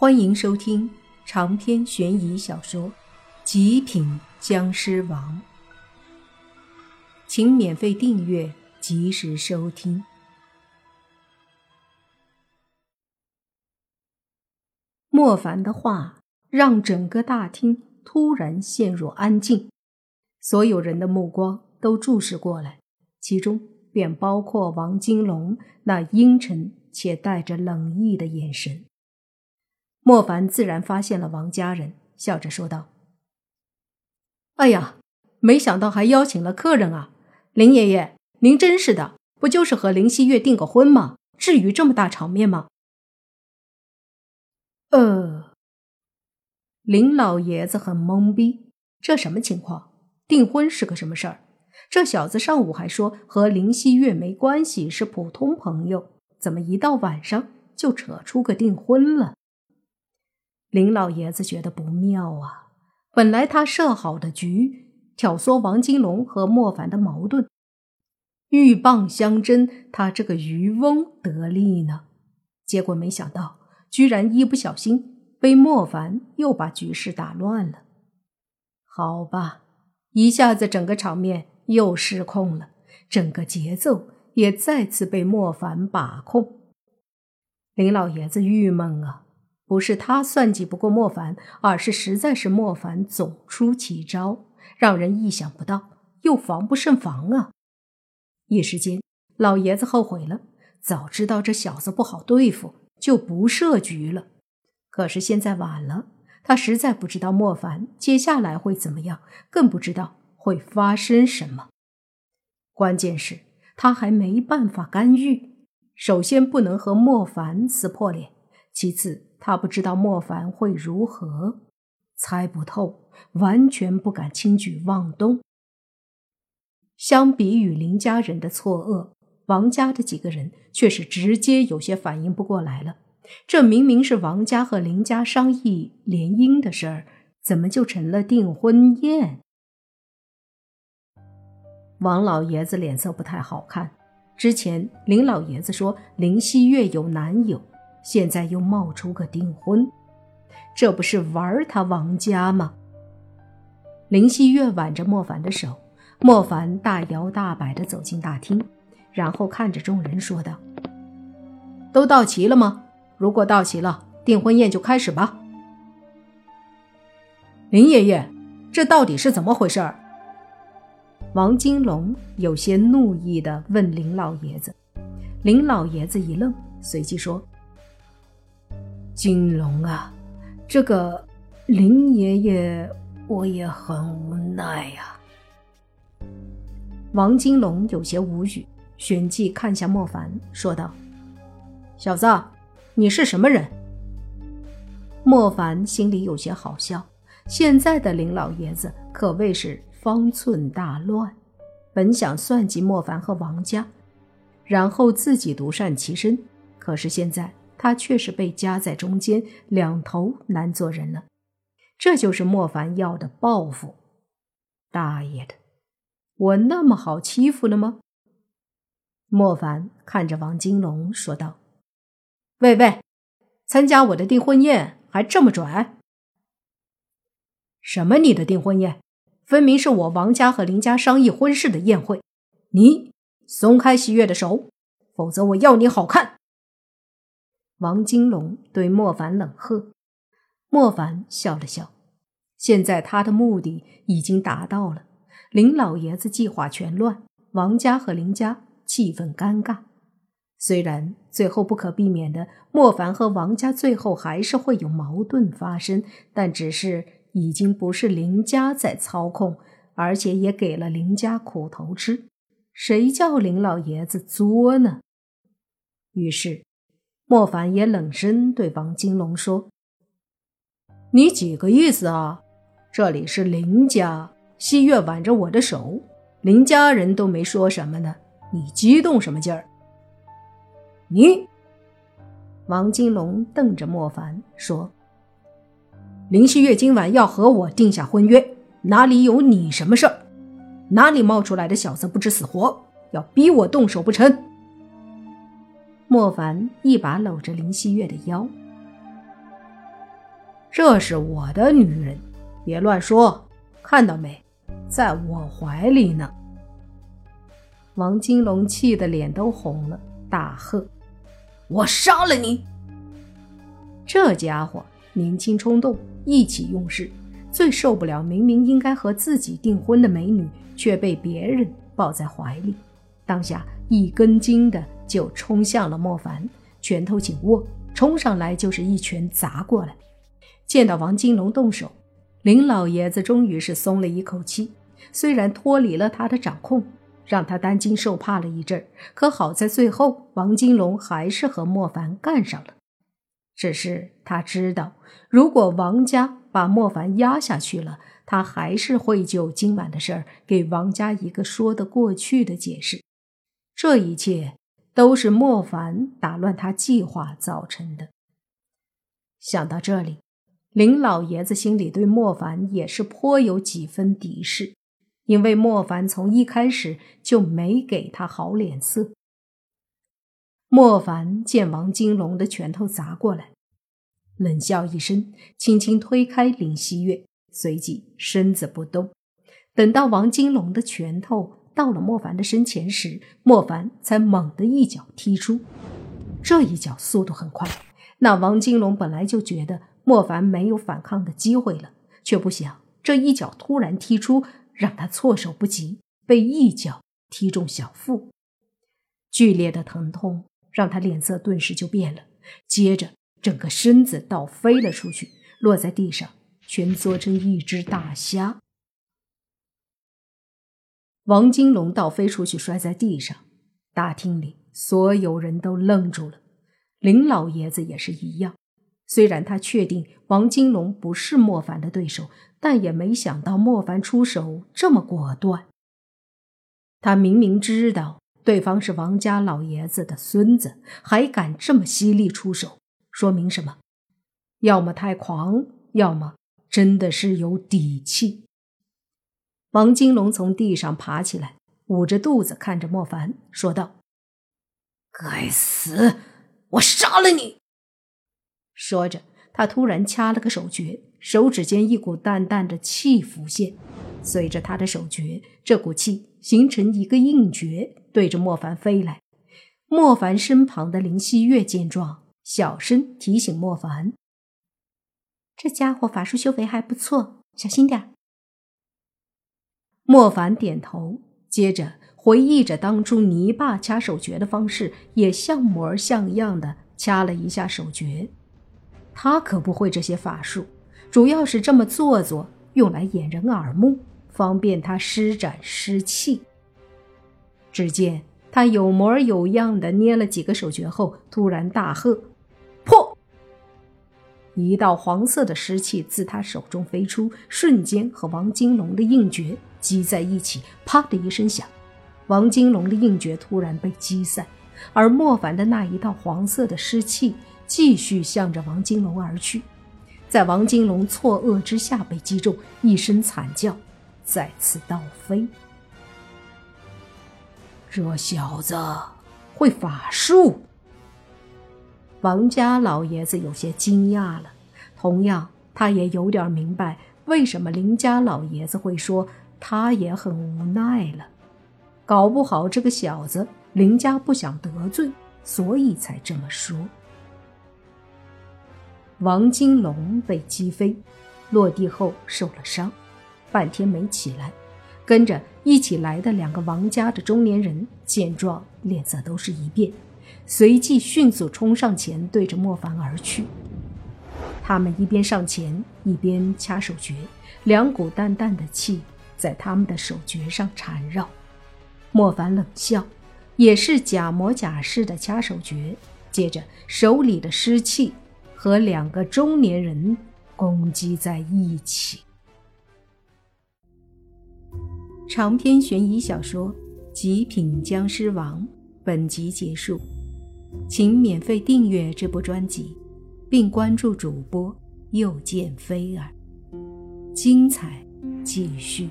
欢迎收听长篇悬疑小说《极品僵尸王》，请免费订阅，及时收听。莫凡的话让整个大厅突然陷入安静，所有人的目光都注视过来，其中便包括王金龙那阴沉且带着冷意的眼神。莫凡自然发现了王家人，笑着说道：“哎呀，没想到还邀请了客人啊！林爷爷，您真是的，不就是和林希月订个婚吗？至于这么大场面吗？”呃，林老爷子很懵逼，这什么情况？订婚是个什么事儿？这小子上午还说和林希月没关系，是普通朋友，怎么一到晚上就扯出个订婚了？林老爷子觉得不妙啊！本来他设好的局，挑唆王金龙和莫凡的矛盾，鹬蚌相争，他这个渔翁得利呢。结果没想到，居然一不小心被莫凡又把局势打乱了。好吧，一下子整个场面又失控了，整个节奏也再次被莫凡把控。林老爷子郁闷啊！不是他算计不过莫凡，而是实在是莫凡总出奇招，让人意想不到，又防不胜防啊！一时间，老爷子后悔了，早知道这小子不好对付，就不设局了。可是现在晚了，他实在不知道莫凡接下来会怎么样，更不知道会发生什么。关键是，他还没办法干预。首先，不能和莫凡撕破脸；其次，他不知道莫凡会如何，猜不透，完全不敢轻举妄动。相比于林家人的错愕，王家的几个人却是直接有些反应不过来了。这明明是王家和林家商议联姻的事儿，怎么就成了订婚宴？王老爷子脸色不太好看。之前林老爷子说林希月有男友。现在又冒出个订婚，这不是玩他王家吗？林希月挽着莫凡的手，莫凡大摇大摆地走进大厅，然后看着众人说道：“都到齐了吗？如果到齐了，订婚宴就开始吧。”林爷爷，这到底是怎么回事？王金龙有些怒意地问林老爷子。林老爷子一愣，随即说。金龙啊，这个林爷爷，我也很无奈呀。王金龙有些无语，旋即看向莫凡，说道：“小子，你是什么人？”莫凡心里有些好笑，现在的林老爷子可谓是方寸大乱。本想算计莫凡和王家，然后自己独善其身，可是现在。他却是被夹在中间，两头难做人了。这就是莫凡要的报复。大爷的，我那么好欺负了吗？莫凡看着王金龙说道：“喂喂，参加我的订婚宴还这么拽？什么你的订婚宴？分明是我王家和林家商议婚事的宴会。你松开喜悦的手，否则我要你好看！”王金龙对莫凡冷喝，莫凡笑了笑。现在他的目的已经达到了，林老爷子计划全乱，王家和林家气氛尴尬。虽然最后不可避免的，莫凡和王家最后还是会有矛盾发生，但只是已经不是林家在操控，而且也给了林家苦头吃。谁叫林老爷子作呢？于是。莫凡也冷声对王金龙说：“你几个意思啊？这里是林家，西月挽着我的手，林家人都没说什么呢，你激动什么劲儿？”你，王金龙瞪着莫凡说：“林希月今晚要和我定下婚约，哪里有你什么事儿？哪里冒出来的小子不知死活，要逼我动手不成？”莫凡一把搂着林希月的腰，这是我的女人，别乱说，看到没，在我怀里呢。”王金龙气得脸都红了，大喝：“我杀了你！”这家伙年轻冲动，意气用事，最受不了明明应该和自己订婚的美女，却被别人抱在怀里。当下一根筋的就冲向了莫凡，拳头紧握，冲上来就是一拳砸过来。见到王金龙动手，林老爷子终于是松了一口气，虽然脱离了他的掌控。让他担惊受怕了一阵儿可好在最后，王金龙还是和莫凡干上了。只是他知道，如果王家把莫凡压下去了，他还是会就今晚的事儿给王家一个说得过去的解释。这一切都是莫凡打乱他计划造成的。想到这里，林老爷子心里对莫凡也是颇有几分敌视。因为莫凡从一开始就没给他好脸色。莫凡见王金龙的拳头砸过来，冷笑一声，轻轻推开林希月，随即身子不动。等到王金龙的拳头到了莫凡的身前时，莫凡才猛地一脚踢出。这一脚速度很快，那王金龙本来就觉得莫凡没有反抗的机会了，却不想这一脚突然踢出。让他措手不及，被一脚踢中小腹，剧烈的疼痛让他脸色顿时就变了，接着整个身子倒飞了出去，落在地上，蜷缩成一只大虾。王金龙倒飞出去，摔在地上，大厅里所有人都愣住了，林老爷子也是一样。虽然他确定王金龙不是莫凡的对手。但也没想到莫凡出手这么果断。他明明知道对方是王家老爷子的孙子，还敢这么犀利出手，说明什么？要么太狂，要么真的是有底气。王金龙从地上爬起来，捂着肚子看着莫凡，说道：“该死，我杀了你！”说着，他突然掐了个手诀。手指间一股淡淡的气浮现，随着他的手诀，这股气形成一个硬诀，对着莫凡飞来。莫凡身旁的林希月见状，小声提醒莫凡：“这家伙法术修为还不错，小心点儿。”莫凡点头，接着回忆着当初泥巴掐手诀的方式，也像模像样的掐了一下手诀。他可不会这些法术。主要是这么做作，用来掩人耳目，方便他施展湿气。只见他有模有样的捏了几个手诀后，突然大喝：“破！”一道黄色的湿气自他手中飞出，瞬间和王金龙的硬诀击在一起，啪的一声响，王金龙的硬诀突然被击散，而莫凡的那一道黄色的湿气继续向着王金龙而去。在王金龙错愕之下被击中，一声惨叫，再次倒飞。这小子会法术！王家老爷子有些惊讶了，同样，他也有点明白为什么林家老爷子会说他也很无奈了。搞不好这个小子林家不想得罪，所以才这么说。王金龙被击飞，落地后受了伤，半天没起来。跟着一起来的两个王家的中年人见状，脸色都是一变，随即迅速冲上前，对着莫凡而去。他们一边上前，一边掐手诀，两股淡淡的气在他们的手诀上缠绕。莫凡冷笑，也是假模假式的掐手诀，接着手里的湿气。和两个中年人攻击在一起。长篇悬疑小说《极品僵尸王》本集结束，请免费订阅这部专辑，并关注主播又见菲儿，精彩继续。